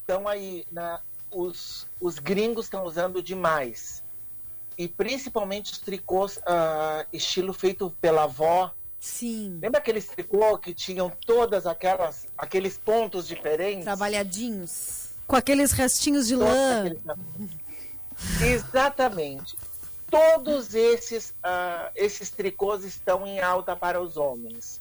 Estão uh, aí, na, os, os gringos estão usando demais. E principalmente os tricôs uh, estilo feito pela avó. Sim. Lembra aqueles tricô que tinham todas aquelas aqueles pontos diferentes? Trabalhadinhos. Com aqueles restinhos de Todos lã. Aqueles... Exatamente. Todos esses, uh, esses tricôs estão em alta para os homens.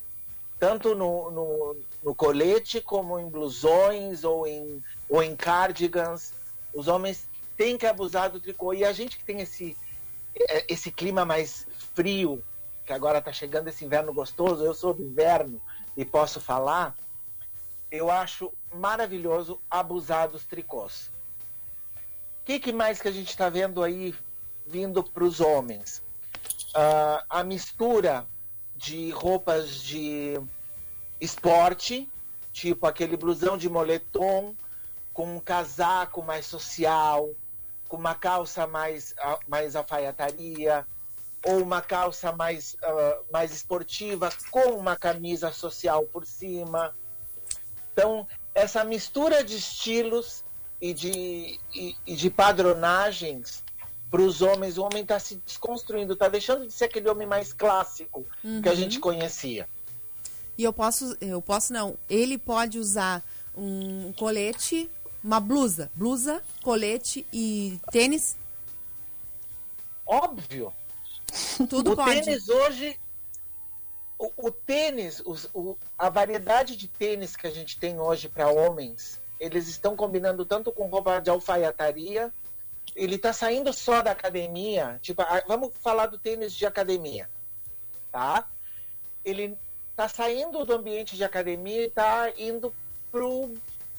Tanto no, no, no colete, como em blusões ou em, ou em cardigans. Os homens têm que abusar do tricô. E a gente que tem esse, é, esse clima mais frio, que agora está chegando esse inverno gostoso, eu sou do inverno e posso falar, eu acho maravilhoso abusar dos tricôs. O que, que, mais que a gente está vendo aí vindo para os homens? Uh, a mistura de roupas de esporte, tipo aquele blusão de moletom, com um casaco mais social, com uma calça mais, mais alfaiataria, ou uma calça mais, uh, mais esportiva, com uma camisa social por cima. Então, essa mistura de estilos e de, e, e de padronagens para os homens, o homem está se desconstruindo, está deixando de ser aquele homem mais clássico uhum. que a gente conhecia. E eu posso, eu posso não, ele pode usar um colete, uma blusa, blusa, colete e tênis? Óbvio. Tudo o pode. tênis hoje, o, o tênis, o, a variedade de tênis que a gente tem hoje para homens, eles estão combinando tanto com roupa de alfaiataria, ele está saindo só da academia, tipo, vamos falar do tênis de academia, tá? Ele está saindo do ambiente de academia e está indo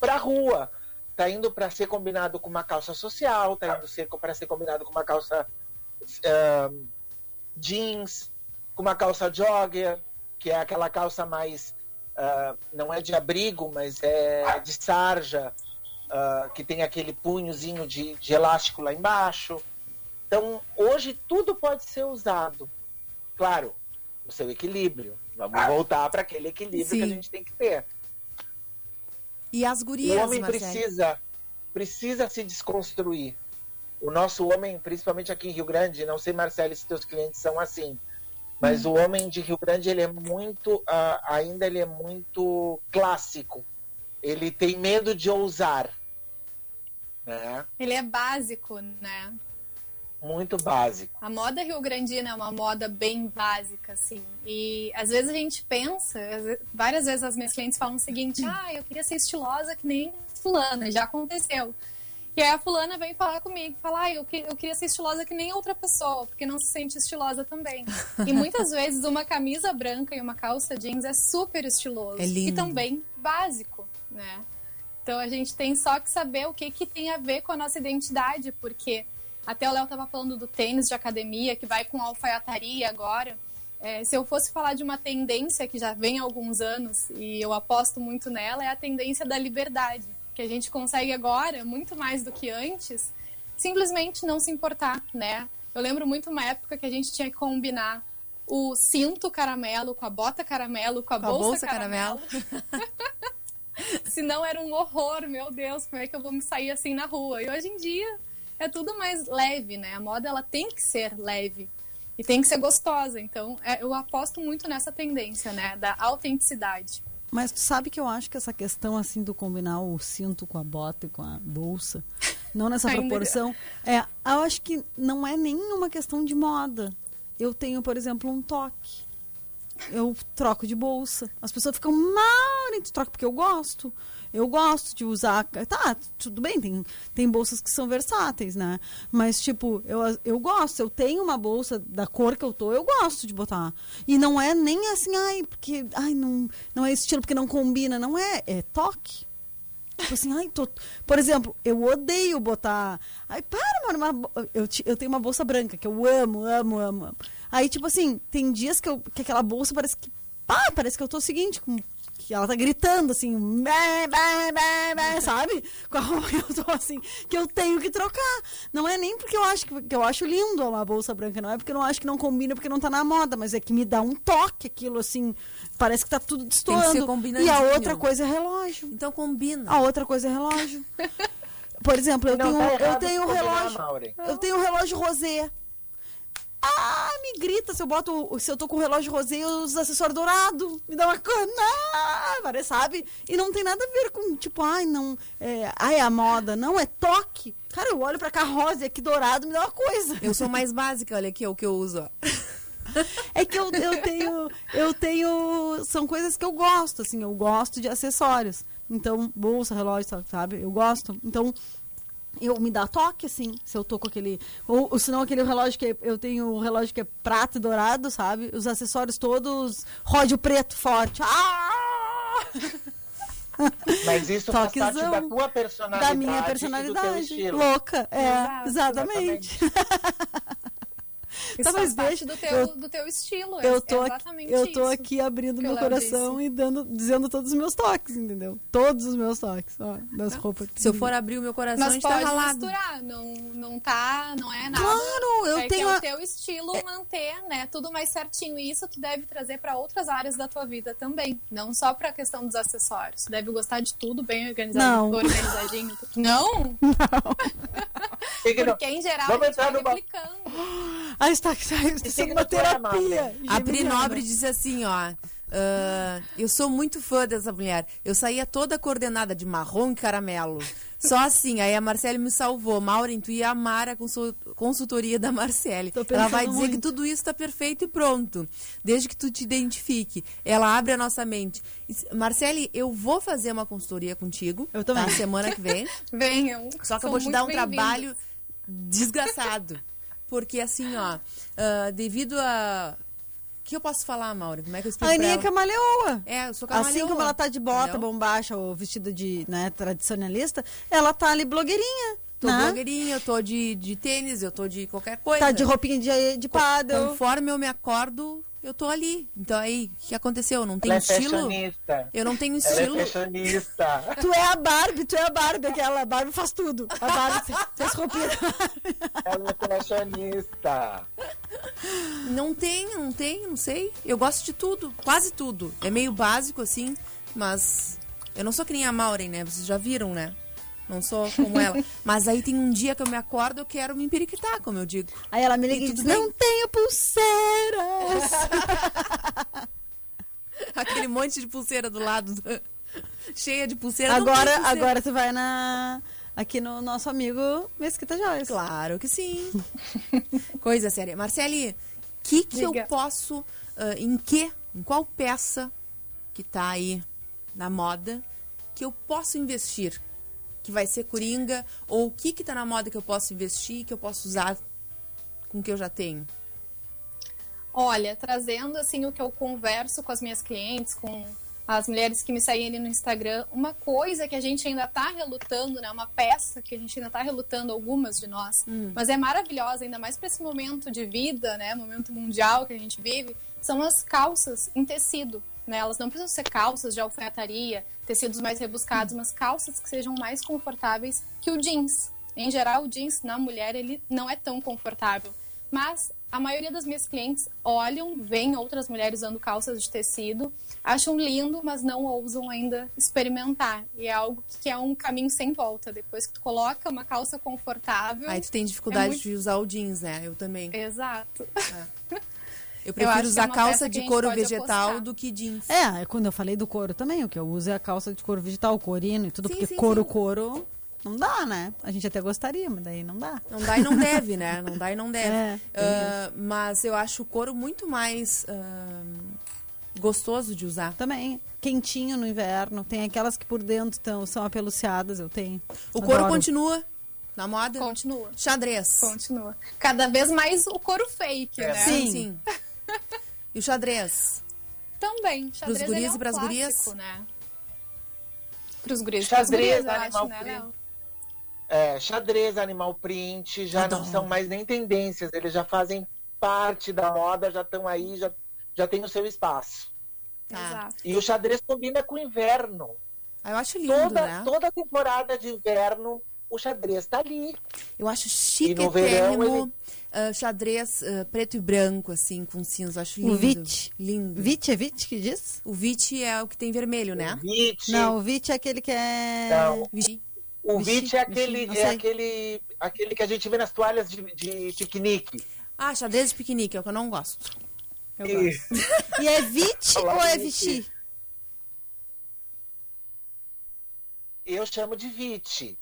para a rua. Está indo para ser combinado com uma calça social, está indo ser, para ser combinado com uma calça uh, jeans, com uma calça jogger, que é aquela calça mais. Uh, não é de abrigo, mas é de sarja, uh, que tem aquele punhozinho de, de elástico lá embaixo. Então, hoje tudo pode ser usado. Claro, o seu equilíbrio. Vamos voltar para aquele equilíbrio Sim. que a gente tem que ter. E as gurias, O homem precisa, precisa se desconstruir. O nosso homem, principalmente aqui em Rio Grande, não sei, Marcelo, se teus clientes são assim, mas hum. o homem de Rio Grande, ele é muito, uh, ainda ele é muito clássico. Ele tem medo de ousar. Né? Ele é básico, né? Muito básico. A moda rio-grandina é uma moda bem básica, assim. E às vezes a gente pensa, várias vezes as minhas clientes falam o seguinte: ah, eu queria ser estilosa que nem fulana, já aconteceu. E aí a fulana vem falar comigo, falar, ah, eu, que, eu queria ser estilosa que nem outra pessoa, porque não se sente estilosa também. e muitas vezes uma camisa branca e uma calça jeans é super estiloso. É lindo. E também básico, né? Então a gente tem só que saber o que, que tem a ver com a nossa identidade, porque até o Léo estava falando do tênis de academia, que vai com alfaiataria agora. É, se eu fosse falar de uma tendência que já vem há alguns anos, e eu aposto muito nela, é a tendência da liberdade. Que a gente consegue agora, muito mais do que antes, simplesmente não se importar, né? Eu lembro muito uma época que a gente tinha que combinar o cinto caramelo com a bota caramelo, com a, com bolsa, a bolsa, caramelo. caramelo. Se não era um horror, meu Deus, como é que eu vou me sair assim na rua? E hoje em dia é tudo mais leve, né? A moda ela tem que ser leve e tem que ser gostosa. Então, é, eu aposto muito nessa tendência, né, da autenticidade. Mas tu sabe que eu acho que essa questão assim do combinar o cinto com a bota e com a bolsa, não nessa proporção, é, eu acho que não é nenhuma questão de moda. Eu tenho, por exemplo, um toque. Eu troco de bolsa. As pessoas ficam mal, tu troca porque eu gosto. Eu gosto de usar. Tá, tudo bem, tem, tem bolsas que são versáteis, né? Mas, tipo, eu, eu gosto. Eu tenho uma bolsa da cor que eu tô, eu gosto de botar. E não é nem assim, ai, porque. Ai, não, não é estilo porque não combina. Não é. É toque. Tipo assim, ai, tô... Por exemplo, eu odeio botar. Ai, para, mano, uma... eu, eu tenho uma bolsa branca que eu amo, amo, amo, amo. Aí, tipo assim, tem dias que, eu, que aquela bolsa parece que pá, parece que eu tô o seguinte, com que ela tá gritando assim, bé, bé, bé, bé, sabe? Com a roupa que eu tô assim, que eu tenho que trocar. Não é nem porque eu acho que, que eu acho lindo uma bolsa branca, não é porque eu não acho que não combina, porque não tá na moda, mas é que me dá um toque aquilo assim, parece que tá tudo destoando. E a outra coisa é relógio. Então combina. A outra coisa é relógio. Por exemplo, eu não, tenho, tá eu tenho um relógio, eu tenho um relógio rosé. Ah, me grita se eu boto. Se eu tô com o relógio rosé e os acessórios dourados. Me dá uma cana, sabe? E não tem nada a ver com, tipo, ai, não. É, ai, é a moda. Não, é toque. Cara, eu olho pra cá rosa e aqui dourado, me dá uma coisa. Eu sou mais básica, olha aqui, é o que eu uso, ó. É que eu, eu tenho. Eu tenho. São coisas que eu gosto, assim, eu gosto de acessórios. Então, bolsa, relógio, sabe? Eu gosto. Então, eu me dá toque, assim, se eu tô com aquele. Ou, ou se não aquele relógio que eu tenho um relógio que é prata e dourado, sabe? Os acessórios todos ródio preto forte. Ah! Mas isso Toquezão faz parte da tua personalidade. Da minha personalidade. Louca. É, exatamente. exatamente. Isso tá, mas deixa do teu, eu, do teu estilo. Eu tô, aqui, eu tô aqui abrindo meu coração disse. e dando, dizendo todos os meus toques, entendeu? Todos os meus toques, ó, das roupas. Se eu for abrir o meu coração, mas a gente tá pode tá ralado. misturar, não, não tá, não é nada. Claro, eu é tenho é o teu estilo é... manter, né, tudo mais certinho. E isso tu deve trazer para outras áreas da tua vida também, não só para a questão dos acessórios. Tu deve gostar de tudo bem organizado, não. organizadinho. Não? Não. Porque em geral Vamos a gente vai replicando. Ah, está, está sendo uma terapia. A Pri Nobre disse assim, ó. Uh, eu sou muito fã dessa mulher. Eu saía toda coordenada de marrom e caramelo. Só assim. Aí a Marcele me salvou. Maureen, tu ia amar a consultoria da Marcele. Ela vai dizer muito. que tudo isso está perfeito e pronto. Desde que tu te identifique. Ela abre a nossa mente. Marcele, eu vou fazer uma consultoria contigo. Eu também. Na tá? semana que vem. Venham. Só que eu vou te dar um trabalho desgraçado. Porque assim, ó, uh, devido a. O que eu posso falar, Mauro? Como é que eu explico A Aninha é camaleoa. É, eu sou camaleoa. Assim como ela tá de bota, Entendeu? bombacha ou vestida de né, tradicionalista, ela tá ali blogueirinha. Tô né? blogueirinha, eu tô de, de tênis, eu tô de qualquer coisa. Tá de roupinha de, de paddle. Conforme eu me acordo, eu tô ali. Então aí, o que aconteceu? Não tem Ela é estilo? É eu não tenho estilo. Ela é fashionista. tu é a Barbie, tu é a Barbie, aquela a Barbie faz tudo. A Barbie faz roupinha. Ela é fashionista. Não tem, não tem, não sei. Eu gosto de tudo, quase tudo. É meio básico assim, mas eu não sou que nem a Maureen, né? Vocês já viram, né? Não sou como ela. Mas aí tem um dia que eu me acordo, eu quero me empiriquitar, como eu digo. Aí ela me liga e, e diz, bem? não tenho pulseiras. Aquele monte de pulseira do lado, do... cheia de pulseira. Agora, pulseira. agora você vai na aqui no nosso amigo Mesquita Joyce. Claro que sim. Coisa séria. Marcele, que que eu posso, uh, em que, em qual peça que tá aí na moda que eu posso investir que vai ser coringa? Ou o que que tá na moda que eu posso investir, que eu posso usar com o que eu já tenho? Olha, trazendo assim o que eu converso com as minhas clientes, com as mulheres que me seguem ali no Instagram, uma coisa que a gente ainda está relutando, né? Uma peça que a gente ainda está relutando, algumas de nós, hum. mas é maravilhosa, ainda mais para esse momento de vida, né? Momento mundial que a gente vive, são as calças em tecido. Né? Elas não precisam ser calças de alfaiataria, tecidos mais rebuscados, mas calças que sejam mais confortáveis que o jeans. Em geral, o jeans na mulher ele não é tão confortável. Mas a maioria das minhas clientes olham, veem outras mulheres usando calças de tecido, acham lindo, mas não ousam ainda experimentar. E é algo que é um caminho sem volta. Depois que tu coloca uma calça confortável. Aí tu tem dificuldade é muito... de usar o jeans, né? Eu também. Exato. É. Eu prefiro eu usar é calça de couro vegetal apostar. do que jeans. É, quando eu falei do couro também, o que eu uso é a calça de couro vegetal, corino e tudo, sim, porque sim, couro, sim. couro. Não dá, né? A gente até gostaria, mas daí não dá. Não dá e não deve, né? Não dá e não deve. É, uh, mas eu acho o couro muito mais uh, gostoso de usar. Também. Quentinho no inverno. Tem aquelas que por dentro tão, são apeluciadas, eu tenho. O Adoro. couro continua na moda? Continua. Xadrez. Continua. Cada vez mais o couro fake, é. né? Sim. Sim. E o xadrez? Também. Xadrez pros guris é um e pras clássico, gurias? Né? Pros guris xadrez, gurias, animal acho, né, é, xadrez, animal print, já Adoro. não são mais nem tendências, eles já fazem parte da moda, já estão aí, já, já tem o seu espaço. Tá. Exato. E o xadrez combina com o inverno. Ah, eu acho lindo, Toda, né? toda temporada de inverno, o xadrez tá ali. Eu acho E no verão chiquetérrimo ah, xadrez ah, preto e branco, assim, com cinza. Acho lindo. O Vit. Lindo. Vit é Vit que diz? O Vit é o que tem vermelho, né? O Vit, Não, o Vit é aquele que é. Não. Vit. o Vit é aquele, é aquele, aquele que a gente vê nas toalhas de, de piquenique. Ah, xadrez de piquenique, é o que eu não gosto. Eu E- gosto. E é Vit Olá, ou é. Vichy? Eu chamo de Vit.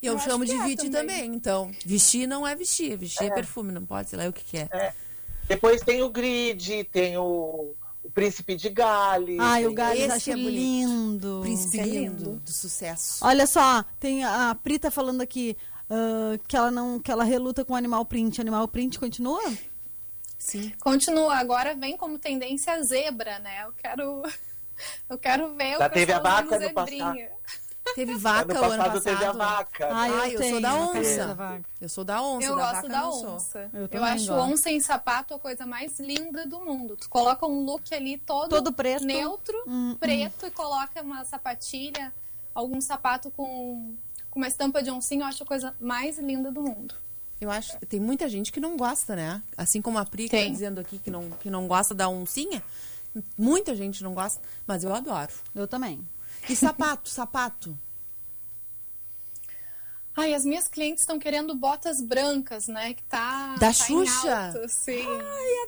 Eu, Eu chamo de é também. também. então. Vestir não é vestir, vestir é, perfume, não pode, sei lá o que, que é. Depois tem o Grid, tem o, o Príncipe de Gales. Ai, o Gales Esse acho é lindo. Príncipe é lindo, lindo. do sucesso. Olha só, tem a Pri tá falando aqui ah, que ela não que ela reluta com animal print. Animal print continua? Sim. Continua, agora vem como tendência a zebra, né? Eu quero. Eu quero ver Já o teve a vaca no zebrinha. Teve vaca ano o ano passado teve a vaca. Ah, Ah, eu sou da onça. camisa da vaca. Eu sou da onça, Eu da gosto vaca da onça. Eu Eu, acho gosto. onça em sapato a coisa mais linda do mundo. Tu coloca um look ali todo, Todo preto. neutro, Hum, preto, e coloca uma sapatilha, algum sapato com, com uma estampa de oncinha, eu acho a coisa mais linda do mundo. Eu acho que tem muita gente que não gosta, né? Assim como a Pri que tá dizendo aqui que não, que não gosta da oncinha. Muita gente não gosta, mas eu adoro. Eu também. É E sapato, sapato. Ai, as minhas clientes estão querendo botas brancas, né? Que tá. Da tá Xuxa? Em alta, sim.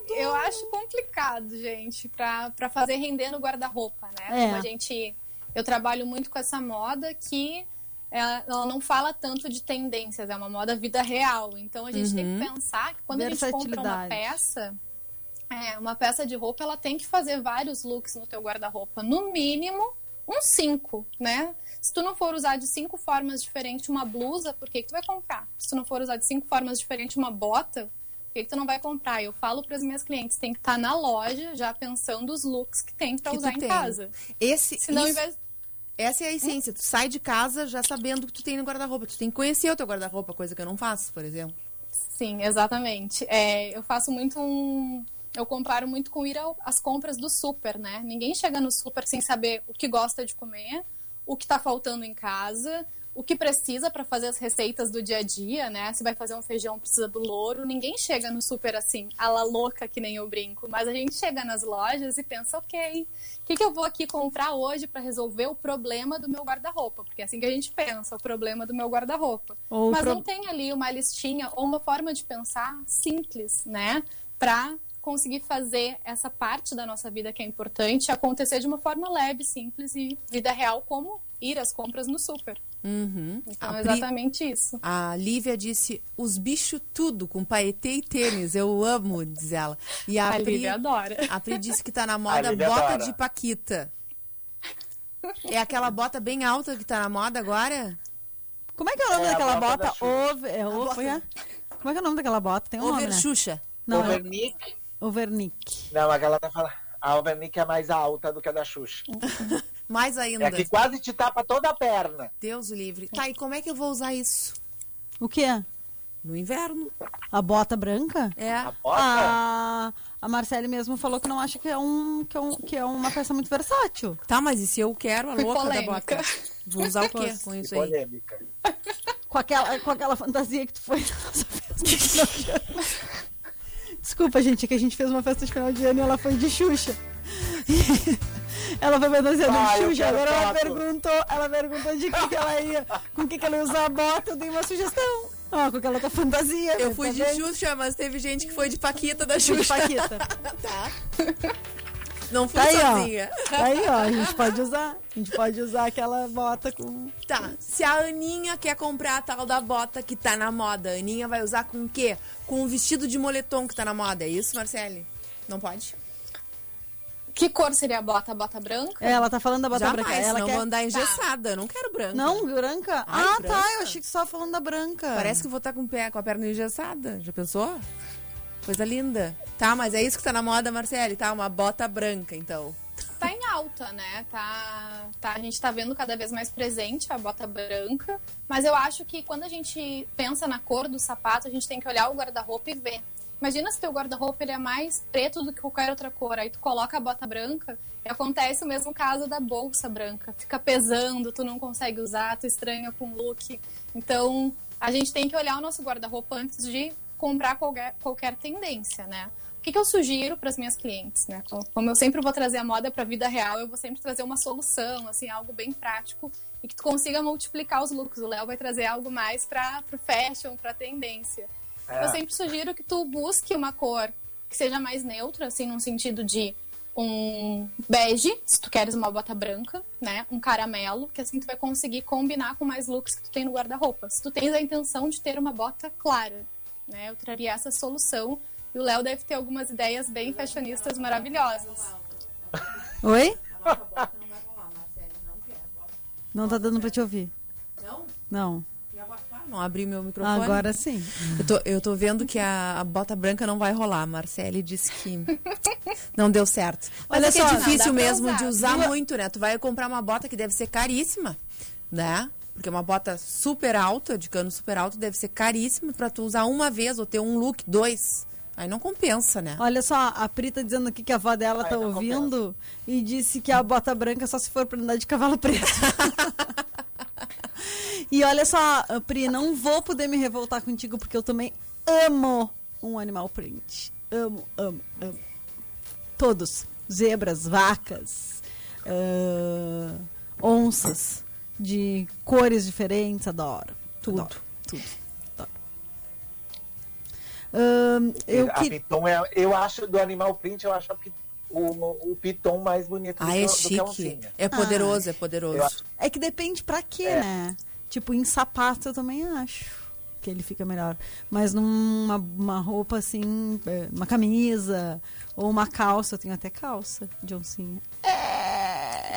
Eu acho complicado, gente, pra, pra fazer render no guarda-roupa, né? É. Como a gente. Eu trabalho muito com essa moda que ela, ela não fala tanto de tendências, é uma moda vida real. Então a gente tem que pensar que quando a gente compra uma peça, é, uma peça de roupa, ela tem que fazer vários looks no teu guarda-roupa. No mínimo, uns cinco, né? Se tu não for usar de cinco formas diferentes uma blusa, por que, que tu vai comprar? Se tu não for usar de cinco formas diferentes uma bota, por que, que tu não vai comprar? Eu falo para as minhas clientes, tem que estar na loja já pensando os looks que tem para usar em tem. casa. Esse, Senão, isso- invés Essa é a essência. Tu sai de casa já sabendo o que tu tem no guarda-roupa. Tu tem que conhecer o teu guarda-roupa, coisa que eu não faço, por exemplo. Sim, exatamente. É, eu faço muito um. Eu comparo muito com ir ao- às compras do super, né? Ninguém chega no super sem saber o que gosta de comer, o que tá faltando em casa, o que precisa para fazer as receitas do dia a dia, né? Se vai fazer um feijão, precisa do louro. Ninguém chega no super assim, a la louca, que nem eu brinco. Mas a gente chega nas lojas e pensa, ok, o que, que eu vou aqui comprar hoje para resolver o problema do meu guarda-roupa? Porque é assim que a gente pensa, o problema do meu guarda-roupa. Mas pro- não tem ali uma listinha ou uma forma de pensar simples, né? Para conseguir fazer essa parte da nossa vida que é importante acontecer de uma forma leve, simples e vida real, como ir às compras no super. Uhum. Então, é Pri- exatamente isso. A Lívia disse, os bichos tudo, com paetê e tênis. Eu amo, diz ela. E a, A Pri, Lívia adora. a Pri disse que tá na moda bota adora. de paquita. É aquela bota bem alta que tá na moda agora? Como é que é o nome É, a daquela bota bota? da. Over, é, over, bota- é? Como é que é o nome daquela bota? Tem um nome, Over né? Xuxa. Não, é Overnick. Overnick. Não, aquela tá falando. A Overnick é mais alta do que a da Xuxa. Mais ainda. É a que quase te tapa toda a perna. Deus o livre. Tá, e como é que eu vou usar isso? O que é? No inverno. A bota branca? É. A bota? A, a Marcele mesmo falou que não acha que é, um, que, é um, que é uma peça muito versátil. Tá, mas e se eu quero a Fui louca polêmica. da bota? Vou usar o quê com isso aí? polêmica. Com aquela, com aquela fantasia que tu foi na nossa festa de final de ano. Desculpa, gente, é que a gente fez uma festa de final de ano e ela foi de Xuxa. Ela foi fantasiada Ah, de Xuxa, agora ela perguntou, ela perguntou de que, que ela ia, com que, que ela ia usar a bota, eu dei uma sugestão. Ó, com aquela tua fantasia. Eu tá fui de vendo? Xuxa, mas teve gente que foi de Paquita da Fui de Xuxa. Paquita. Não fui Tá aí, sozinha. ó. Tá aí, ó. A gente pode usar. A gente pode usar aquela bota com. Tá, se a Aninha quer comprar a tal da bota que tá na moda, a Aninha vai usar com o quê? Com o vestido de moletom que tá na moda, é isso, Marcele? Não pode? Que cor seria a bota? A bota branca? É, ela tá falando da bota Jamais, branca. Ela não quer. vou andar engessada, eu não quero branca. Não, branca? Ai, ah, branca? tá. Eu achei que você tava falando da branca. Parece que eu vou estar com, o pé, com a perna engessada, já pensou? Coisa linda. Tá, mas é isso que tá na moda, Marcele, tá? Uma bota branca, então. tá em alta, né? Tá, tá, a gente tá vendo cada vez mais presente a bota branca. Mas eu acho que quando a gente pensa na cor do sapato, a gente tem que olhar o guarda-roupa e ver. Imagina se teu guarda-roupa ele é mais preto do que qualquer outra cor. Aí tu coloca a bota branca, E acontece o mesmo caso da bolsa branca. Fica pesando, tu não consegue usar, tu estranha com o look. Então, a gente tem que olhar o nosso guarda-roupa antes de comprar qualquer, qualquer tendência, né? O que, que eu sugiro para as minhas clientes, né? Como eu sempre vou trazer a moda para a vida real, eu vou sempre trazer uma solução, assim, algo bem prático e que tu consiga multiplicar os looks. O Léo vai trazer algo mais para o fashion, para tendência. É. Eu sempre sugiro que tu busque uma cor que seja mais neutra, assim, no sentido de um bege, se tu queres uma bota branca, né? Um caramelo, que assim tu vai conseguir combinar com mais looks que tu tem no guarda-roupa. Se tu tens a intenção de ter uma bota clara, né? Eu traria essa solução. E o Léo deve ter algumas ideias bem fashionistas maravilhosas. Oi? Não tá dando pra te ouvir. Não? Não. Não abri meu microfone. Agora sim. Eu tô, eu tô vendo que a, a bota branca não vai rolar. A Marcele disse que não deu certo. Mas Olha é só, é difícil mesmo usar. de usar muito, né? Tu vai comprar uma bota que deve ser caríssima, né? Porque uma bota super alta, de cano super alto, deve ser caríssima para tu usar uma vez ou ter um look, dois. Aí não compensa, né? Olha só, a Pri tá dizendo aqui que a avó dela Aí tá ouvindo compensa. e disse que a bota branca só se for pra andar de cavalo preto. E olha só, Pri, não vou poder me revoltar contigo porque eu também amo um animal print. Amo, amo, amo. Todos. Zebras, vacas, uh, onças de cores diferentes, adoro. Tudo, adoro. tudo. Adoro. Uh, eu, que... Piton é, eu acho do animal print, eu acho o, o piton mais bonito ah, do, é do chique. É poderoso, ah, é poderoso. É que depende pra quê, é. né? Tipo, em sapato eu também acho que ele fica melhor. Mas numa uma roupa assim, é, uma camisa ou uma calça, eu tenho até calça de oncinha. É.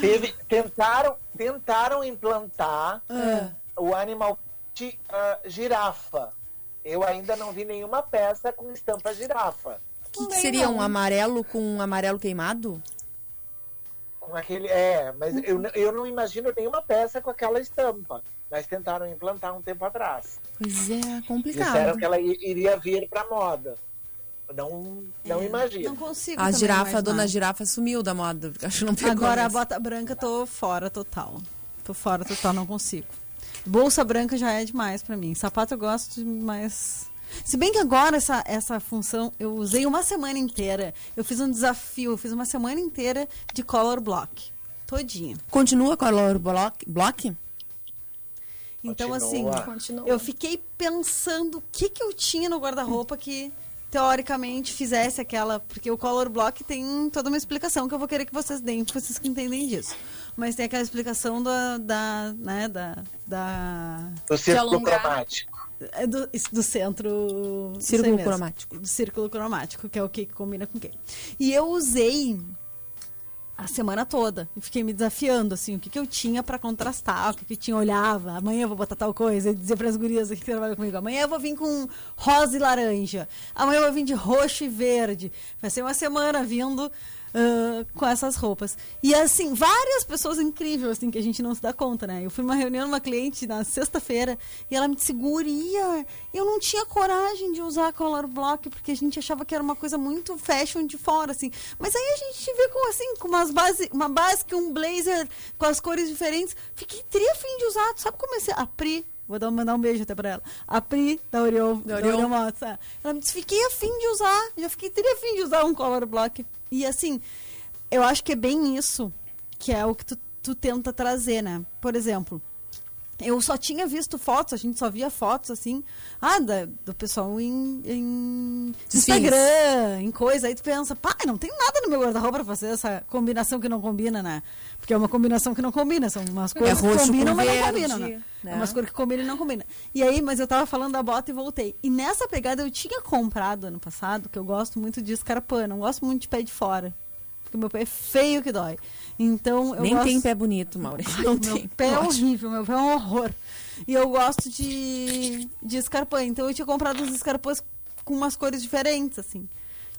Teve, tentaram, tentaram implantar uh. o animal de uh, girafa. Eu ainda não vi nenhuma peça com estampa girafa. O que, que seria um amarelo com um amarelo queimado? com aquele. É, mas eu, eu não imagino nenhuma peça com aquela estampa. Mas tentaram implantar um tempo atrás. Pois é, complicado. Disseram que ela iria vir para moda. Não, não é, imagino. Não consigo. A girafa, a dona girafa sumiu da moda. Acho não pegou Agora a bota branca tô fora total. Tô fora total, não consigo. Bolsa branca já é demais para mim. Sapato eu gosto, mas se bem que agora essa, essa função eu usei uma semana inteira. Eu fiz um desafio, eu fiz uma semana inteira de color block. Todinha. Continua color block? block? Então, assim, Continua. assim, Continua. eu fiquei pensando o que, que eu tinha no guarda-roupa que teoricamente fizesse aquela. Porque o color block tem toda uma explicação que eu vou querer que vocês deem, vocês que entendem disso. Mas tem aquela explicação da. da né, da. da... Do círculo cromático. É do, do centro. Círculo cromático. Do círculo cromático, que é o que combina com quem. E eu usei a semana toda. E fiquei me desafiando, assim, o que, que eu tinha para contrastar, o que, que eu tinha, olhava, amanhã eu vou botar tal coisa, e dizer para as gurias que trabalham comigo, amanhã eu vou vir com rosa e laranja, amanhã eu vou vir de roxo e verde. Vai ser uma semana vindo uh, com essas roupas. E assim, várias pessoas incríveis, assim, que a gente não se dá conta, né? Eu fui numa reunião uma cliente na sexta-feira e ela me disse, guria, eu não tinha coragem de usar color block, porque a gente achava que era uma coisa muito fashion de fora, assim. Mas aí a gente vê com, assim, com umas base, uma básica, um blazer com as cores diferentes. Fiquei teria fim de usar, sabe como é a Pri Vou dar, mandar um beijo até pra ela. A Pri, da Oriol, da Oriol Motos. É. Ela me disse, fiquei afim de usar. Já fiquei, teria afim de usar um color block. E assim, eu acho que é bem isso que é o que tu, tu tenta trazer, né? Por exemplo, eu só tinha visto fotos, a gente só via fotos assim, ah, da, do pessoal em, em Instagram, em coisa. Aí tu pensa, pai, não tem nada no meu guarda-roupa pra fazer essa combinação que não combina, né? Porque é uma combinação que não combina, são umas é coisas é que combinam, mas não combinam, né? né? É umas cores que combinam e não combinam. E aí, mas eu tava falando da bota e voltei. E nessa pegada eu tinha comprado ano passado, que eu gosto muito de escarpã, não gosto muito de pé de fora. Porque meu pé é feio que dói. Então, eu Nem gosto... tem pé bonito, Maurício. Não meu tem. pé é horrível, meu pé é um horror. E eu gosto de, de escarpã. Então eu tinha comprado uns escarpãs com umas cores diferentes, assim.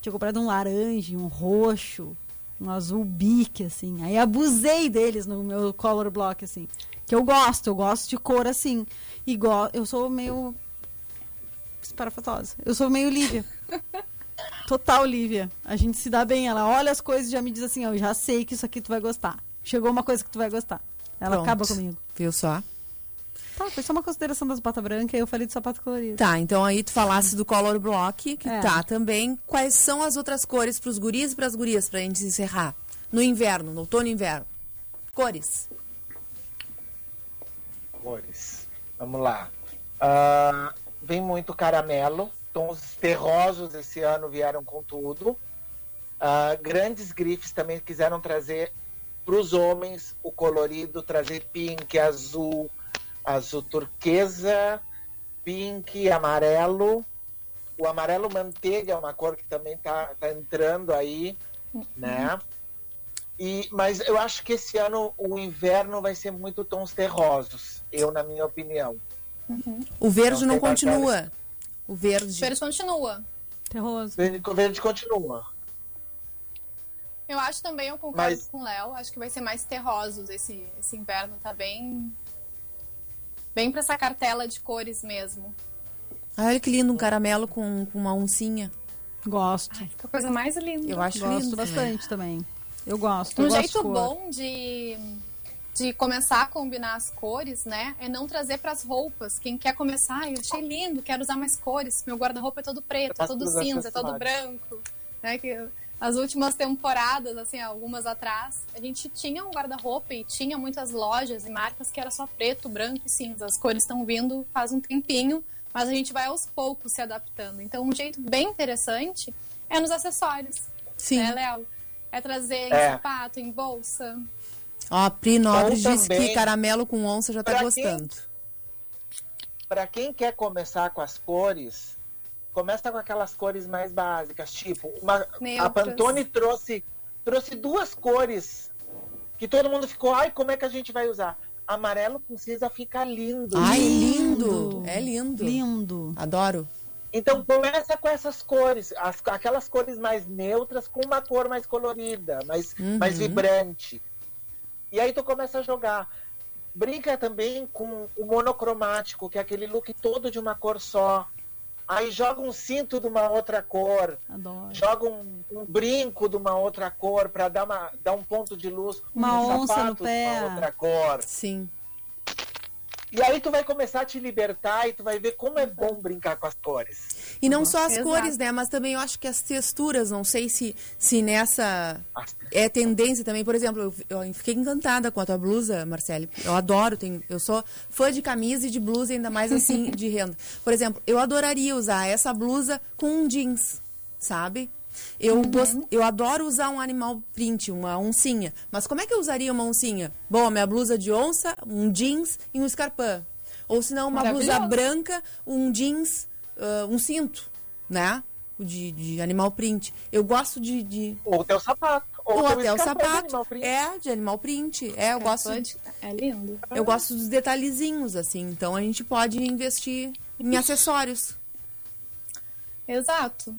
Tinha comprado um laranja, um roxo, um azul bique, assim. Aí abusei deles no meu color block, assim. Que eu gosto, eu gosto de cor assim. Igual, eu sou meio. Esparafatosa. Eu sou meio Lívia. Total, Lívia. A gente se dá bem. Ela olha as coisas e já me diz assim, ó, eu já sei que isso aqui tu vai gostar. Chegou uma coisa que tu vai gostar. Ela Pronto. acaba comigo. Viu só? Tá, foi só uma consideração das botas brancas e eu falei de sapato colorido. Tá, então aí tu falasse do color block, que É. tá também. Quais são as outras cores pros guris e pras gurias, pra gente encerrar? No inverno, no outono e inverno. Cores. Cores. Vamos lá. Ah, vem muito caramelo. Tons terrosos esse ano vieram com tudo. Ah, grandes grifes também quiseram trazer para os homens o colorido, trazer pink, azul, azul turquesa, pink, amarelo. O amarelo manteiga é uma cor que também tá, tá entrando aí, né? E, mas eu acho que esse ano o inverno vai ser muito tons terrosos, eu na minha opinião. O verde Não não continua. O verde. verde continua. Terroso. Verde, verde continua. Eu acho também, eu concordo Mas- com o Léo, acho que vai ser mais terrosos esse, esse inverno, tá bem. Bem pra essa cartela de cores mesmo. Ai, olha que lindo, um caramelo com, com uma oncinha. Gosto. Fica a coisa mais linda. Eu acho Gosto lindo bastante também. Eu gosto. eu Um gosto jeito cor. bom de, de começar a combinar as cores, né? É não trazer pras roupas. Quem quer começar, "Ai, eu achei lindo, quero usar mais cores. Meu guarda-roupa é todo preto, é todo cinza, é todo branco. Né? Que as últimas temporadas, assim, algumas atrás, a gente tinha um guarda-roupa e tinha muitas lojas e marcas que era só preto, branco e cinza. As cores estão vindo faz um tempinho, mas a gente vai aos poucos se adaptando. Então, um jeito bem interessante é nos acessórios, Sim. né, Léo? É trazer em É. sapato, em bolsa. Ó, a Pri Nobre Ou disse também- que caramelo com onça já tá Pra gostando. Para quem quer começar com as cores, começa com aquelas cores mais básicas, tipo, uma, a. Pantone trouxe trouxe duas cores que todo mundo ficou, ai, como é que a gente vai usar? Amarelo com cinza fica lindo. Ai, Lindo. lindo. É lindo. Lindo. Adoro. Então começa com essas cores, as- aquelas cores mais neutras com uma cor mais colorida, mais, Uhum. mais vibrante. E aí tu começa a jogar. Brinca também com o monocromático, que é aquele look todo de uma cor só. Aí joga um cinto de uma outra cor, Adoro. joga um, um brinco de uma outra cor para dar, uma, dar um ponto de luz. Uma um onça no sapato pé. De uma outra cor. Sim. E aí tu vai começar a te libertar e tu vai ver como é bom brincar com as cores. E não só as Exato. cores, né? Mas também eu acho que as texturas, não sei se, se nessa é tendência também. Por exemplo, eu, eu fiquei encantada com a tua blusa, Marcele. Eu adoro, tenho, eu sou fã de camisa e de blusa, ainda mais assim, de renda. Por exemplo, eu adoraria usar essa blusa com um jeans, sabe? Eu, gost- eu adoro usar um animal print, uma oncinha. Mas como é que eu usaria uma oncinha? Bom, a minha blusa de onça, um jeans e um escarpão. Ou se não, uma blusa branca, um jeans, ah, um cinto, né? De, de animal print. Eu gosto de- de, Ou teu sapato. ou teu até o de sapato. print. É, de animal print. É, eu gosto, Pode- É lindo. eu gosto dos detalhezinhos, assim. Então a gente pode investir em acessórios. Exato.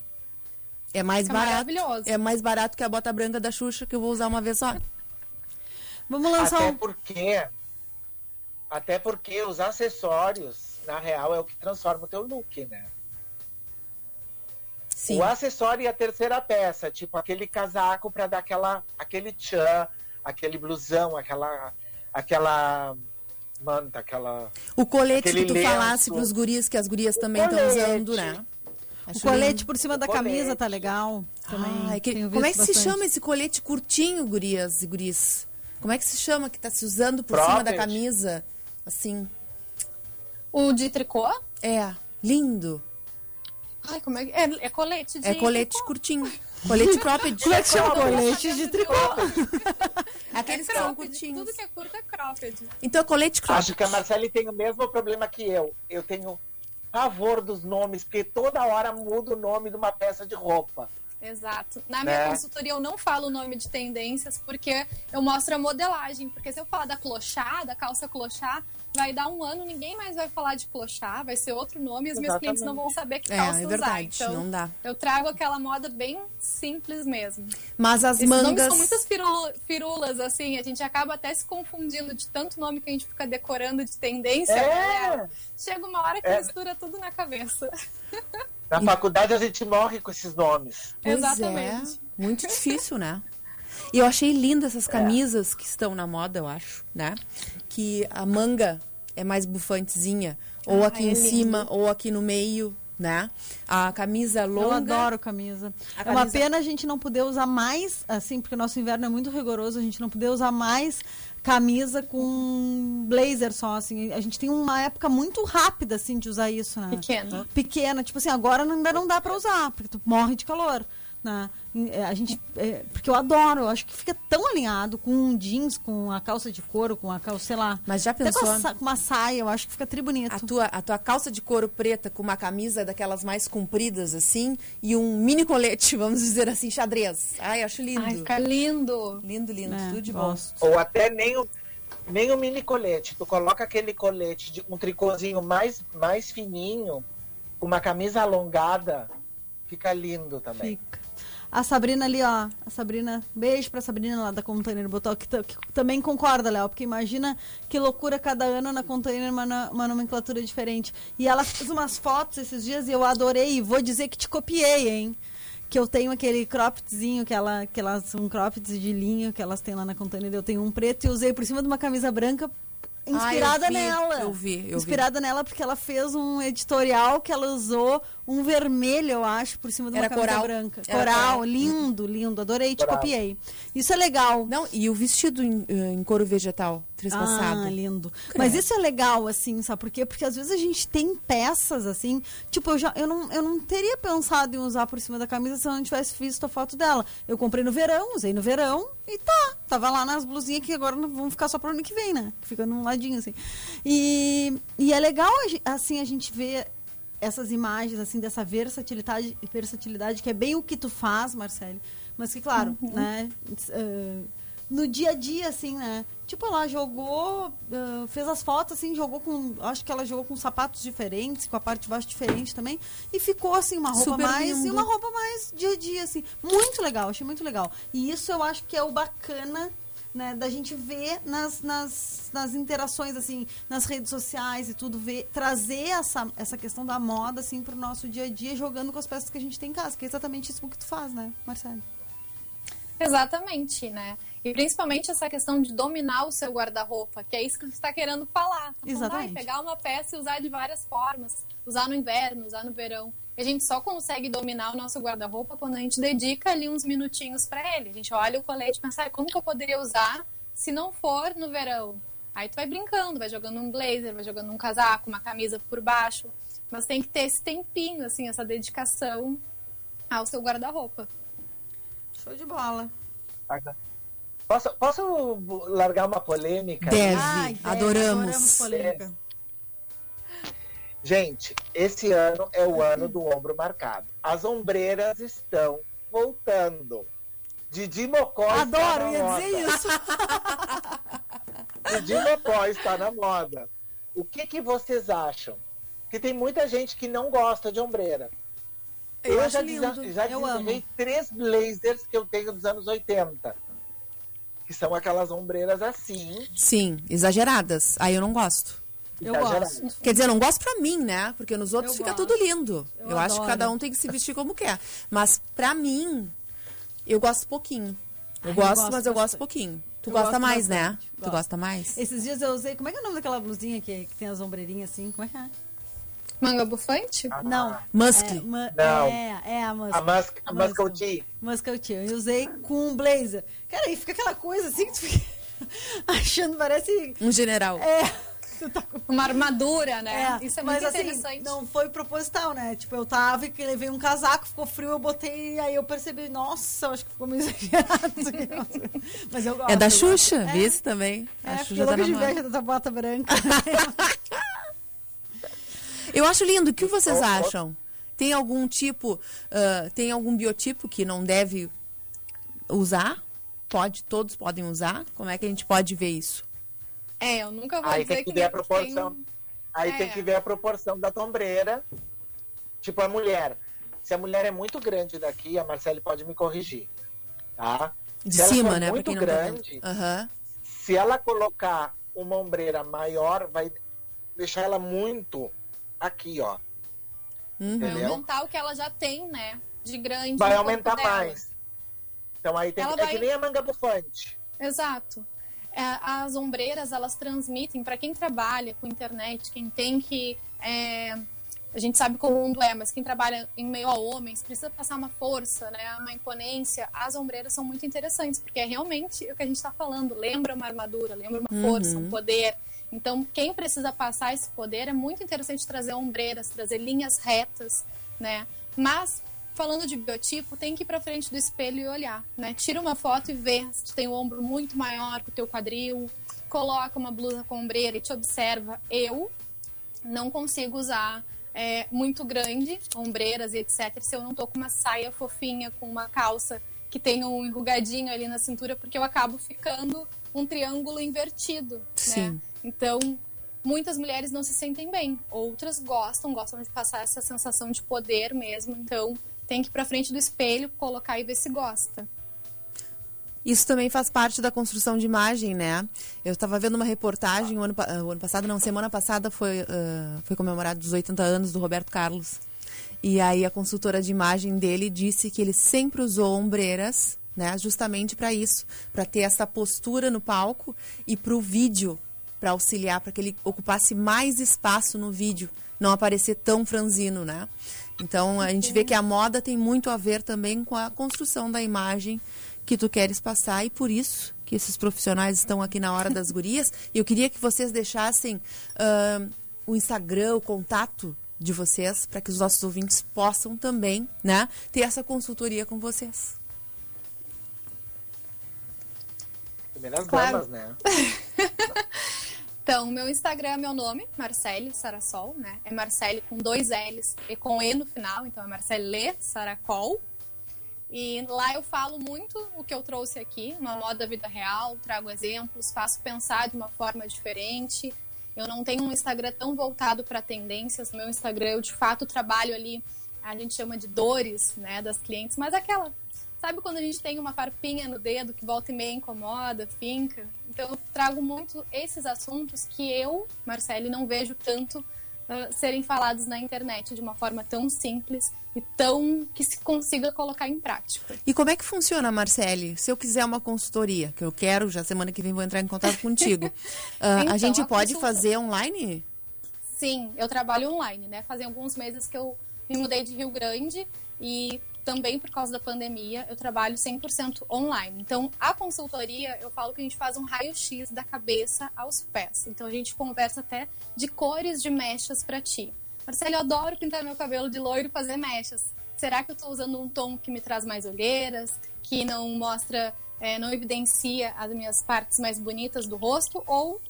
É mais Fica barato. maravilhoso. É mais barato que a bota branca da Xuxa, que eu vou usar uma vez só. Vamos lançar Até um. porque, até porque os acessórios, na real, é o que transforma o teu look, né? Sim. O acessório e a terceira peça, tipo aquele casaco para dar aquela, aquele tchan, aquele blusão, aquela, aquela manta, aquela. O colete que tu lenço. falasse pros guris, que as gurias também estão usando, né? O Acho colete lindo. por cima da Colete. camisa tá legal. Também. Ai, que- como é que se bastante. chama esse colete curtinho, gurias e guris? Como é que se chama que tá se usando por cima da camisa? Assim. O de tricô? É, lindo. Ai, como é que. É, é colete de. É colete curtinho. Colete cropped. Como é que chama? Colete de tricô. Aqueles que É são cropped, curtinhos. Tudo que é curto é cropped. Então, colete cropped. Acho que a Marcele tem o mesmo problema que eu. Eu tenho pavor dos nomes, porque toda hora muda o nome de uma peça de roupa. Exato. Na minha Né? consultoria eu não falo o nome de tendências porque eu mostro a modelagem. Porque se eu falar da clochá, da calça clochá, vai dar um ano, ninguém mais vai falar de clochá, vai ser outro nome e os meus clientes não vão saber que É, calça é usar. verdade, Então, não dá. eu trago aquela moda bem simples mesmo. Mas as Esses nomes mangas. são muitas firula- firulas, assim, a gente acaba até se confundindo de tanto nome que a gente fica decorando de tendência, É. né? Chega uma hora que É. mistura tudo na cabeça. Na faculdade a gente morre com esses nomes. Pois Exatamente. É, muito difícil, né? E eu achei lindas essas camisas que estão na moda, eu acho, né? Que a manga é mais bufantezinha, ou Ah, aqui é em lindo. cima, ou aqui no meio, né? A camisa Eu longa. adoro camisa. A É uma camisa- pena a gente não poder usar mais, assim, porque o nosso inverno é muito rigoroso, a gente não poder usar mais camisa com blazer só, assim. A gente tem uma época muito rápida, assim, de usar isso, né? Pequena. Pequena. Tipo assim, agora ainda não dá pra usar, porque tu morre de calor. Né? É, A gente, é, porque eu adoro, eu acho que fica tão alinhado com um jeans, com a calça de couro, com a calça, sei lá. Mas já até com, pensou? a sa- com uma saia, eu acho que fica tri bonito. A tua, a tua calça de couro preta com uma camisa daquelas mais compridas, assim, e um mini colete, vamos dizer assim, xadrez. Ai, acho lindo. Ai, fica lindo. Lindo, lindo, É, tudo de bom. gosto. Ou até nem o, nem o mini colete. Tu coloca aquele colete de um tricôzinho mais, mais fininho, com uma camisa alongada, fica lindo também. Fica. A Sabrina ali, ó. A Sabrina, beijo pra Sabrina lá da Container Botou, que, que também concorda, Léo, porque imagina que loucura cada ano na Container uma, uma nomenclatura diferente. E ela fez umas fotos esses dias e eu adorei. E vou dizer que te copiei, hein? Que eu tenho aquele croppedzinho, que, ela, que elas são croppeds de linho que elas têm lá na Container. Eu tenho um preto e usei por cima de uma camisa branca inspirada Ah, eu vi, nela. eu vi, eu vi. inspirada nela porque ela fez um editorial que ela usou um vermelho, eu acho, por cima de uma Era camisa coral. branca. Era Coral, coral. lindo, lindo. Adorei, te Coral. copiei. Isso é legal. Não, e o vestido em, eh, em couro vegetal, trespassado. Ah, lindo. Credo. Mas isso é legal, assim, sabe por quê? Porque às vezes a gente tem peças, assim, tipo, eu, já, eu, não, eu não teria pensado em usar por cima da camisa se eu não tivesse visto a foto dela. Eu comprei no verão, usei no verão e tá. Tava lá nas blusinhas que agora não vão ficar só pro ano que vem, né? Fica num ladinho, assim. E, e é legal, assim, a gente ver essas imagens, assim, dessa versatilidade, versatilidade que é bem o que tu faz, Marcele. Mas que, claro, né? eh, no dia a dia, assim, né? Tipo, ela jogou, ah, fez as fotos, assim, jogou com. Acho que ela jogou com sapatos diferentes, com a parte de baixo diferente também. E ficou, assim, uma roupa Super mais. E lindo. uma roupa mais dia a dia, assim. Muito legal, achei muito legal. E isso eu acho que é o bacana. Né, da gente ver nas, nas, nas interações, assim, nas redes sociais e tudo, ver, trazer essa, essa questão da moda, assim, pro nosso dia a dia, jogando com as peças que a gente tem em casa, que é exatamente isso que tu faz, né, Marcelo? Exatamente, né? E principalmente essa questão de dominar o seu guarda-roupa, que é isso que você está querendo falar. Tá falando, Exatamente. "Ai, pegar uma peça e usar de várias formas. Usar no inverno, usar no verão. E a gente só consegue dominar o nosso guarda-roupa quando a gente dedica ali uns minutinhos para ele. A gente olha o colete e pensa, "Ai, como que eu poderia usar se não for no verão? Aí tu vai brincando, vai jogando um blazer, vai jogando um casaco, uma camisa por baixo. Mas tem que ter esse tempinho, assim, essa dedicação ao seu guarda-roupa. Show de bola. Posso, posso largar uma polêmica? Deve. Ai, é, adoramos. adoramos polêmica. Gente, esse ano é o ano do ombro marcado. As ombreiras estão voltando. Didi Mocó está Adoro, na ia moda. dizer isso. Didi Mocó está na moda. O que, que vocês acham? Que tem muita gente que não gosta de ombreira. Eu Eu, já, lindo, desa- já eu desenhei amo. três blazers que eu tenho dos anos 80. Que são aquelas ombreiras assim, Sim, exageradas. Aí eu não gosto. Eu exageradas. gosto. Quer dizer, eu não gosto pra mim, né? Porque nos outros Eu fica gosto. tudo lindo. Eu Eu, acho que cada um tem que se vestir como quer. Mas pra mim, eu gosto pouquinho. Eu Ai, eu gosto, gosto mas eu gosto bastante. pouquinho. Tu Eu gosta gosto mais, né? bastante. Tu Gosto. gosta mais? Esses dias eu usei. Como é que é o nome daquela blusinha que, que tem as ombreirinhas assim? Como é que é? Manga bufante? Ah, Não. Musk. É, ma- Não. é, é a Musk. A, Musk, a A Muscle Musk. Tea. Muscle Tea. Eu usei com um blazer. Cara, aí fica aquela coisa assim que tu fica achando, parece. Um general. É. Tá com Uma armadura, né? É, Isso é mas muito assim, interessante. não foi proposital, né? Tipo, eu tava e levei um casaco, ficou frio, eu botei, e aí eu percebi, nossa, eu acho que ficou meio exagerado. mas eu gosto. É da. Xuxa, É. vi esse também. É, a Xuxa tá na de inveja da bota branca. Eu acho lindo. O que vocês acham? Tem algum tipo, ah, tem algum biotipo que não deve usar? Pode, todos podem usar? Como é que a gente pode ver isso? É, eu nunca vou Aí dizer tem que que ver a proporção. tem- Aí É. tem que ver a proporção da tombreira. Tipo a mulher. Se a mulher é muito grande daqui, a Marcele pode me corrigir. Tá? De Se ela cima, for né? muito tá grande, Aham. se ela colocar uma ombreira maior, vai deixar ela muito aqui, ó. Uhum. Vai aumentar o que ela já tem, né? De grande. Vai aumentar mais. Então aí tem, é vai... que nem a manga bufante. Exato. É, as ombreiras, elas transmitem, para quem trabalha com internet, quem tem que. É, a gente sabe como o mundo é, mas quem trabalha em meio a homens precisa passar uma força, né, uma imponência. As ombreiras são muito interessantes, porque é realmente o que a gente está falando. Lembra uma armadura, lembra uma uhum. força, um poder. Então, quem precisa passar esse poder é muito interessante trazer ombreiras, trazer linhas retas, né? Mas falando de biotipo, tem que ir para frente do espelho e olhar, né? Tira uma foto e vê se tu tem o ombro muito maior que o teu quadril, coloca uma blusa com ombreira e te observa. Eu não consigo usar é, muito grande, ombreiras e etc, se eu não tô com uma saia fofinha, com uma calça que tem um enrugadinho ali na cintura, porque eu acabo ficando um triângulo invertido, né? Sim. né? Então, muitas mulheres não se sentem bem, outras gostam, gostam de passar essa sensação de poder mesmo. Então, tem que ir para frente do espelho, colocar e ver se gosta. Isso também faz parte da construção de imagem, né? Eu estava vendo uma reportagem o ano, o ano passado, não, semana passada foi, uh, foi comemorado os 80 anos do Roberto Carlos. E aí a consultora de imagem dele disse que ele sempre usou ombreiras, né? Justamente para isso, para ter essa postura no palco e para o vídeo para auxiliar, para que ele ocupasse mais espaço no vídeo, não aparecer tão franzino, né? Então a gente vê que a moda tem muito a ver também com a construção da imagem que tu queres passar e por isso que esses profissionais estão aqui na hora das gurias. E eu queria que vocês deixassem uh, o Instagram, o contato de vocês, para que os nossos ouvintes possam também, né, ter essa consultoria com vocês. Primeiras claro. damas, né? Então, meu Instagram é meu nome, Marcele Sarasol, né? É Marcele com dois L's e com E no final, então é Marcele Saracol. E lá eu falo muito o que eu trouxe aqui, uma moda da vida real, trago exemplos, faço pensar de uma forma diferente. Eu não tenho um Instagram tão voltado para tendências. No meu Instagram eu de fato trabalho ali, a gente chama de dores, né, das clientes, mas aquela Sabe quando a gente tem uma farpinha no dedo que volta e meia incomoda, finca? Então eu trago muito esses assuntos que eu, Marcele, não vejo tanto uh, serem falados na internet de uma forma tão simples e tão que se consiga colocar em prática. E como é que funciona, Marcele? Se eu quiser uma consultoria, que eu quero, já semana que vem vou entrar em contato contigo, uh, então, a gente a pode consulta... fazer online? Sim, eu trabalho online, né? Fazem alguns meses que eu me mudei de Rio Grande e também por causa da pandemia, eu trabalho 100% online. Então, a consultoria, eu falo que a gente faz um raio-x da cabeça aos pés. Então, a gente conversa até de cores de mechas para ti. Marcelo, eu adoro pintar meu cabelo de loiro e fazer mechas. Será que eu estou usando um tom que me traz mais olheiras, que não mostra, é, não evidencia as minhas partes mais bonitas do rosto, ou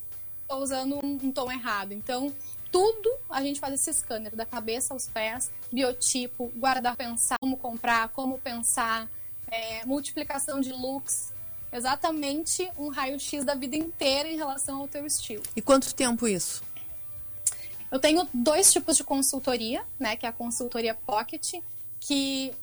estou usando um, um tom errado? Então, tudo a gente faz esse scanner, da cabeça aos pés, biotipo, guardar, pensar, como comprar, como pensar, é, multiplicação de looks. Exatamente um raio-x da vida inteira em relação ao teu estilo. E quanto tempo isso? Eu tenho dois tipos de consultoria, né? Que é a consultoria Pocket, que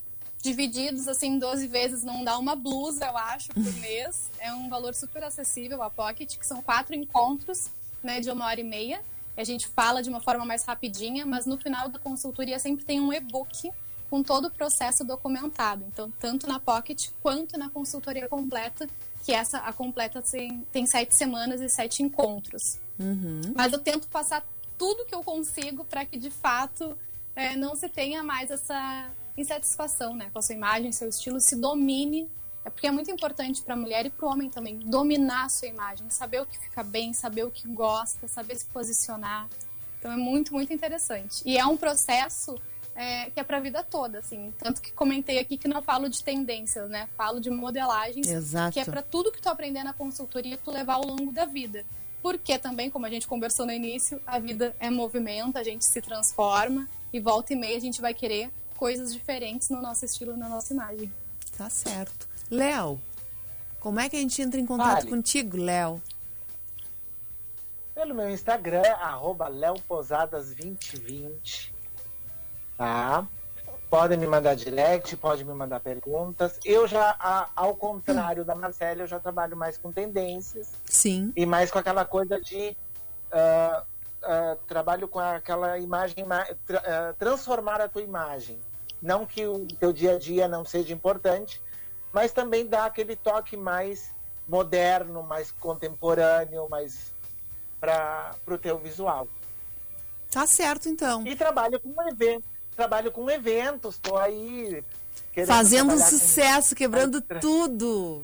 divididos assim 12 vezes não dá uma blusa, eu acho, por mês. É um valor super acessível a Pocket, que são quatro encontros, né, de uma hora e meia a gente fala de uma forma mais rapidinha, mas no final da consultoria sempre tem um e-book com todo o processo documentado. Então, tanto na Pocket quanto na consultoria completa, que essa, a completa, tem, tem sete semanas e sete encontros. Uhum. Mas eu tento passar tudo que eu consigo para que, de fato, é, não se tenha mais essa insatisfação né, com a sua imagem, seu estilo, se domine é porque é muito importante para a mulher e para o homem também dominar a sua imagem, saber o que fica bem, saber o que gosta, saber se posicionar. Então é muito, muito interessante. E é um processo é, que é para a vida toda, assim. Tanto que comentei aqui que não falo de tendências, né? Falo de modelagens, Exato. que é para tudo que tu aprender na consultoria tu levar ao longo da vida. Porque também, como a gente conversou no início, a vida é movimento, a gente se transforma e volta e meia a gente vai querer coisas diferentes no nosso estilo, na nossa imagem. Tá certo. Léo, como é que a gente entra em contato contigo, Léo? Pelo meu Instagram, arroba leoposadas2020. Tá? Podem me mandar direct, pode me mandar perguntas. Eu já, a, ao contrário hum. da Marcela, eu já trabalho mais com tendências. Sim. E mais com aquela coisa de uh, uh, trabalho com aquela imagem, tra, uh, transformar a tua imagem. Não que o teu dia a dia não seja importante, mas também dá aquele toque mais moderno, mais contemporâneo, mais para o teu visual. Tá certo, então. E trabalho com evento, trabalho com eventos, estou aí fazendo sucesso, com... quebrando tudo.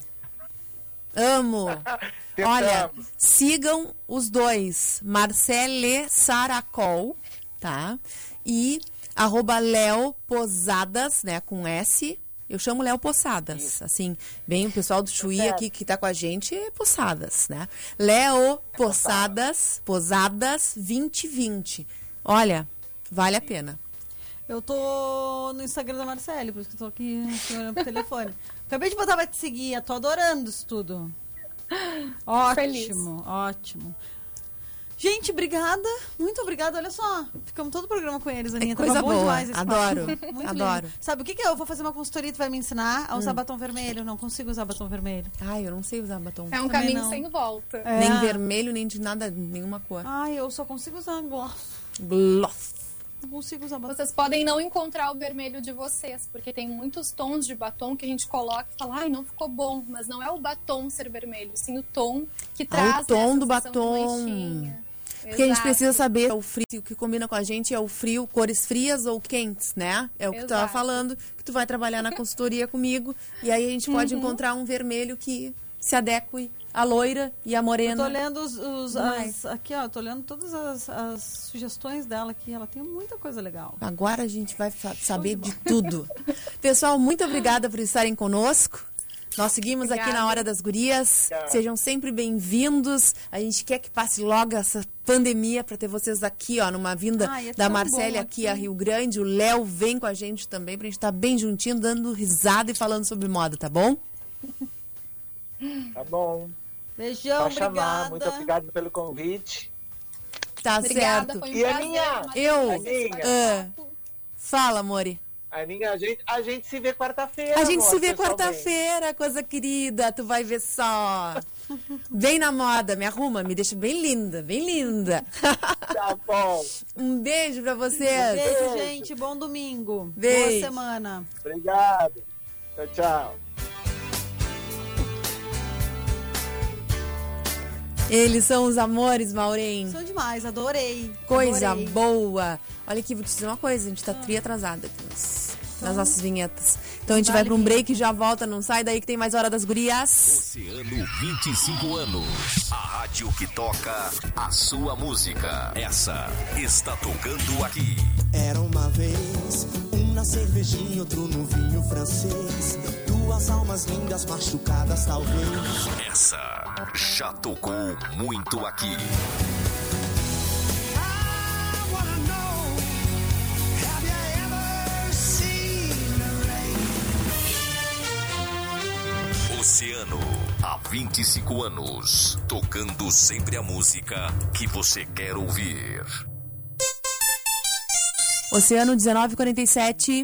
Amo. Olha, sigam os dois, Marcele Saracol, tá? E arroba Léo Posadas, né, com S. Eu chamo Léo Posadas, Isso. assim, bem o pessoal do Chuí aqui que tá com a gente é Posadas, né? Léo Posadas, Posadas 2020. Olha, vale a pena. Eu tô no Instagram da Marcele, por isso que eu tô aqui, olhando pro telefone. Acabei de botar pra te seguir, eu tô adorando isso tudo. Ótimo, Feliz. ótimo. Gente, obrigada. Muito obrigada. Olha só. Ficamos todo o programa com eles, Aninha. É coisa Tava boa. demais esse Adoro. Muito Adoro. Lindo. Sabe o que, que é? Eu vou fazer uma consultoria, tu vai me ensinar a usar hum. batom vermelho. Não consigo usar batom vermelho. Ai, eu não sei usar batom É um Também caminho não. sem volta. É. Nem vermelho, nem de nada, nenhuma cor. Ai, eu só consigo usar gloss. Gloss. Não consigo usar batom. Vocês podem não encontrar o vermelho de vocês, porque tem muitos tons de batom que a gente coloca e fala, ai, não ficou bom. Mas não é o batom ser vermelho, sim o tom que traz. Ah, o tom do batom. Porque Exato. a gente precisa saber o frio, o que combina com a gente é o frio, cores frias ou quentes, né? É o que Exato. tu tava falando, que tu vai trabalhar na consultoria comigo. E aí a gente pode uhum. encontrar um vermelho que se adeque a loira e a morena. Eu tô lendo os, os as, aqui, ó, tô lendo todas as, as, sugestões dela aqui. Ela tem muita coisa legal. Agora a gente vai saber de tudo. Pessoal, muito obrigada por estarem conosco. Nós seguimos Obrigada. aqui na Hora das Gurias. Sejam sempre bem-vindos. A gente quer que passe logo essa pandemia para ter vocês aqui, ó, numa vinda Ai, é da Marcele aqui, aqui a Rio Grande. O Léo vem com a gente também pra gente estar tá bem juntinho, dando risada e falando sobre moda, tá bom? Tá bom. Beijão, Pode obrigada. Chamar. Muito obrigado pelo convite. Tá obrigada, certo. Um e a minha? Eu? Uh, fala, Mori. A gente, a gente se vê quarta-feira. A gente amor, se vê quarta-feira, coisa querida. Tu vai ver só. Bem na moda, me arruma, me deixa bem linda, bem linda. Tá bom. Um beijo pra vocês. Beijo, beijo. gente. Bom domingo. Beijo. Boa semana. Obrigado. Tchau, tchau. Eles são os amores, Maureen. São demais, adorei. Coisa adorei. boa. Olha aqui, vou te dizer uma coisa, a gente tá tri atrasada aqui nas, nas nossas vinhetas. Então a gente vai para um break e já volta, não sai daí que tem mais Hora das Gurias. Oceano 25 anos. A rádio que toca a sua música. Essa está tocando aqui. Era uma vez, um na cervejinha, outro no vinho francês Duas almas lindas machucadas, talvez. Essa já tocou muito aqui. Oceano, há 25 anos, tocando sempre a música que você quer ouvir. Oceano 1947.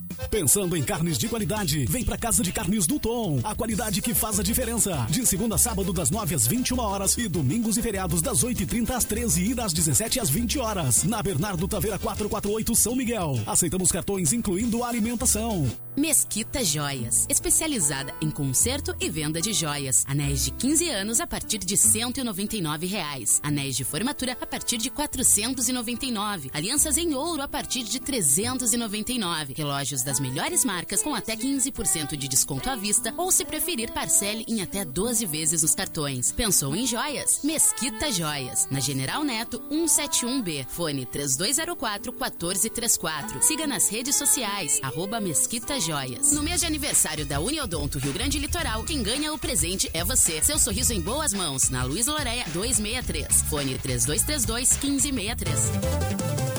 Pensando em carnes de qualidade, vem pra Casa de Carnes do Tom. A qualidade que faz a diferença. De segunda a sábado, das 9 às 21 horas e domingos e feriados, das 8h30 às 13 e das 17 às 20 horas. Na Bernardo Taveira 448, São Miguel. Aceitamos cartões, incluindo alimentação. Mesquita Joias, especializada em conserto e venda de joias. Anéis de 15 anos a partir de 199 reais. Anéis de formatura a partir de R$ 499. Alianças em ouro a partir de R$ 399. Relógios das melhores marcas com até 15% de desconto à vista ou, se preferir, parcele em até 12 vezes nos cartões. Pensou em joias? Mesquita Joias. Na General Neto 171B. Fone 3204 1434. Siga nas redes sociais. Arroba Mesquita Joias. No mês de aniversário da Uniodonto Rio Grande Litoral, quem ganha o presente é você. Seu sorriso em boas mãos, na Luiz Loreia 263. Fone 3232 1563.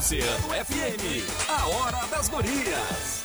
Oceano. FM, a hora das gurias.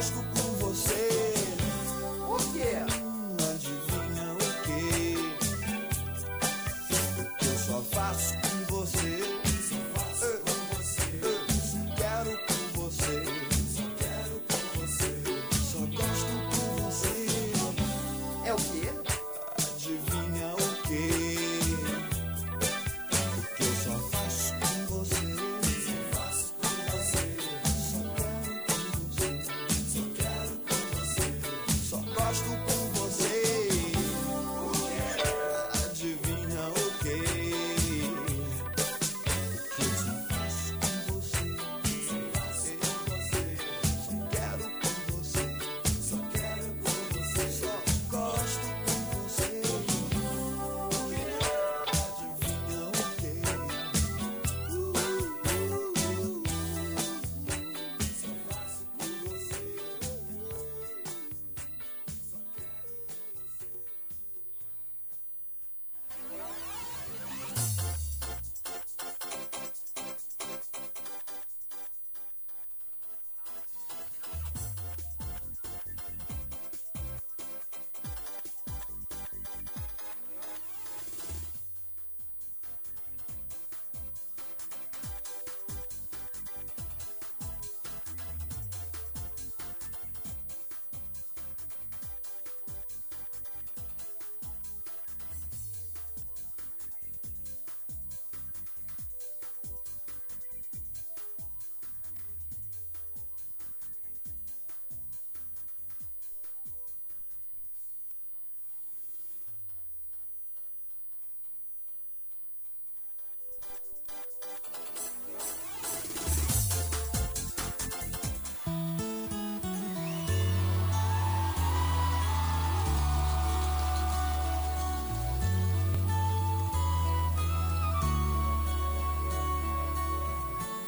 Você,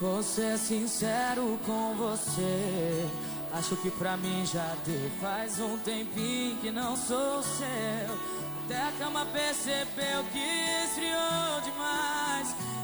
Vou ser é sincero com você. Acho que pra mim já deu. faz um tempinho que não sou seu. Até a cama percebeu que esfriou.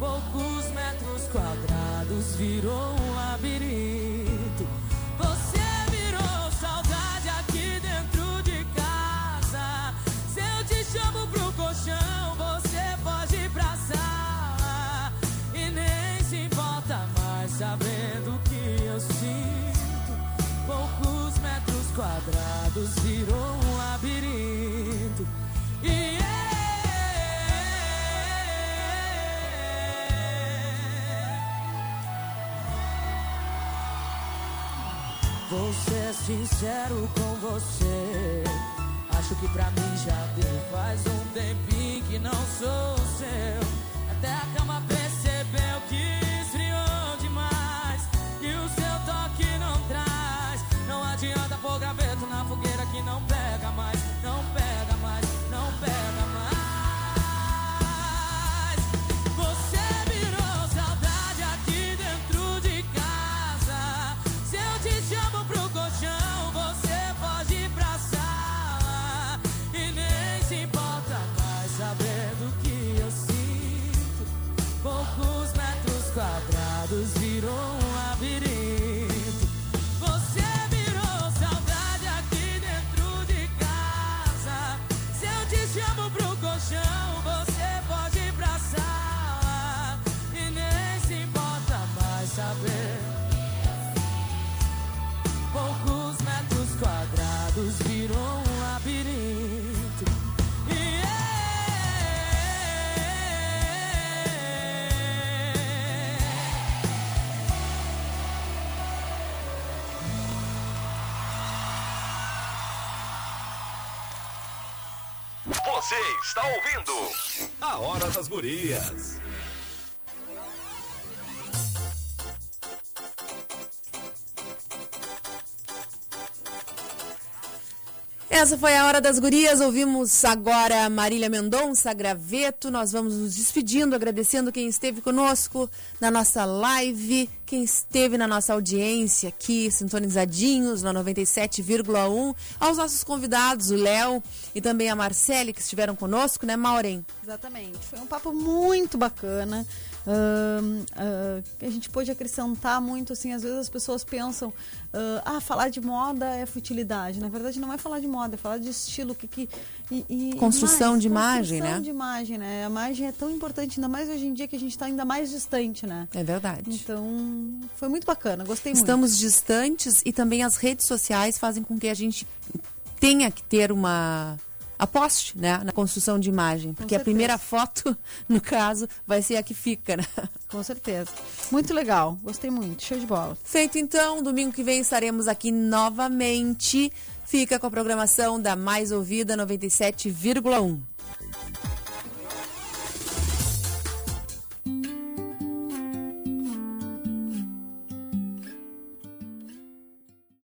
Poucos metros quadrados virou um labirinto. Sincero com você. Acho que pra mim já deu. Faz um tempinho que não sou seu. Até a Você está ouvindo a Hora das Gurias. Essa foi a Hora das Gurias. Ouvimos agora Marília Mendonça, Graveto. Nós vamos nos despedindo, agradecendo quem esteve conosco na nossa live, quem esteve na nossa audiência aqui, sintonizadinhos na 97,1. Aos nossos convidados, o Léo e também a Marcele, que estiveram conosco, né, Maureen? Exatamente. Foi um papo muito bacana. Ah, que a gente pôde acrescentar muito, assim, às vezes as pessoas pensam, ah, ah, falar de moda é futilidade. Na verdade, não é falar de moda, é falar de estilo. Que, que, e, e Construção mais, de imagem, construção né? de imagem, né? A imagem é tão importante, ainda mais hoje em dia que a gente está ainda mais distante, né? É verdade. Então, foi muito bacana, gostei muito. Estamos distantes e também as redes sociais fazem com que a gente tenha que ter uma aposte, né, na construção de imagem, porque a primeira foto, no caso, vai ser a que fica, né? Com certeza. Muito legal, gostei muito, show de bola. Feito então, domingo que vem estaremos aqui novamente. Fica com a programação da Mais Ouvida 97,1.